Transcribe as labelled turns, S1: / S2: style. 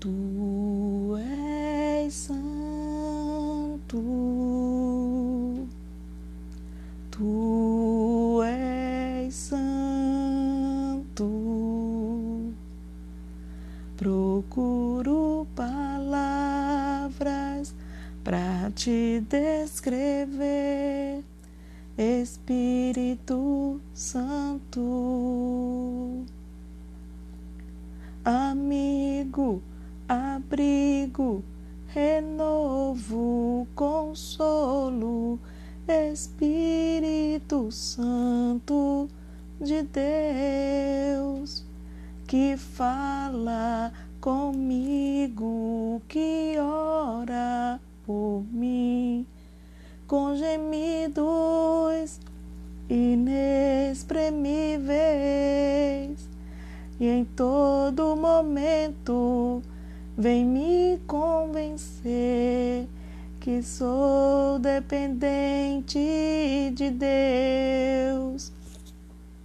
S1: Tu és santo, tu és santo. Procuro palavras para te descrever, Espírito Santo, amigo abrigo, renovo, consolo, Espírito Santo de Deus, que fala comigo, que ora por mim, com gemidos inexprimíveis, e em todo momento vem me convencer que sou dependente de Deus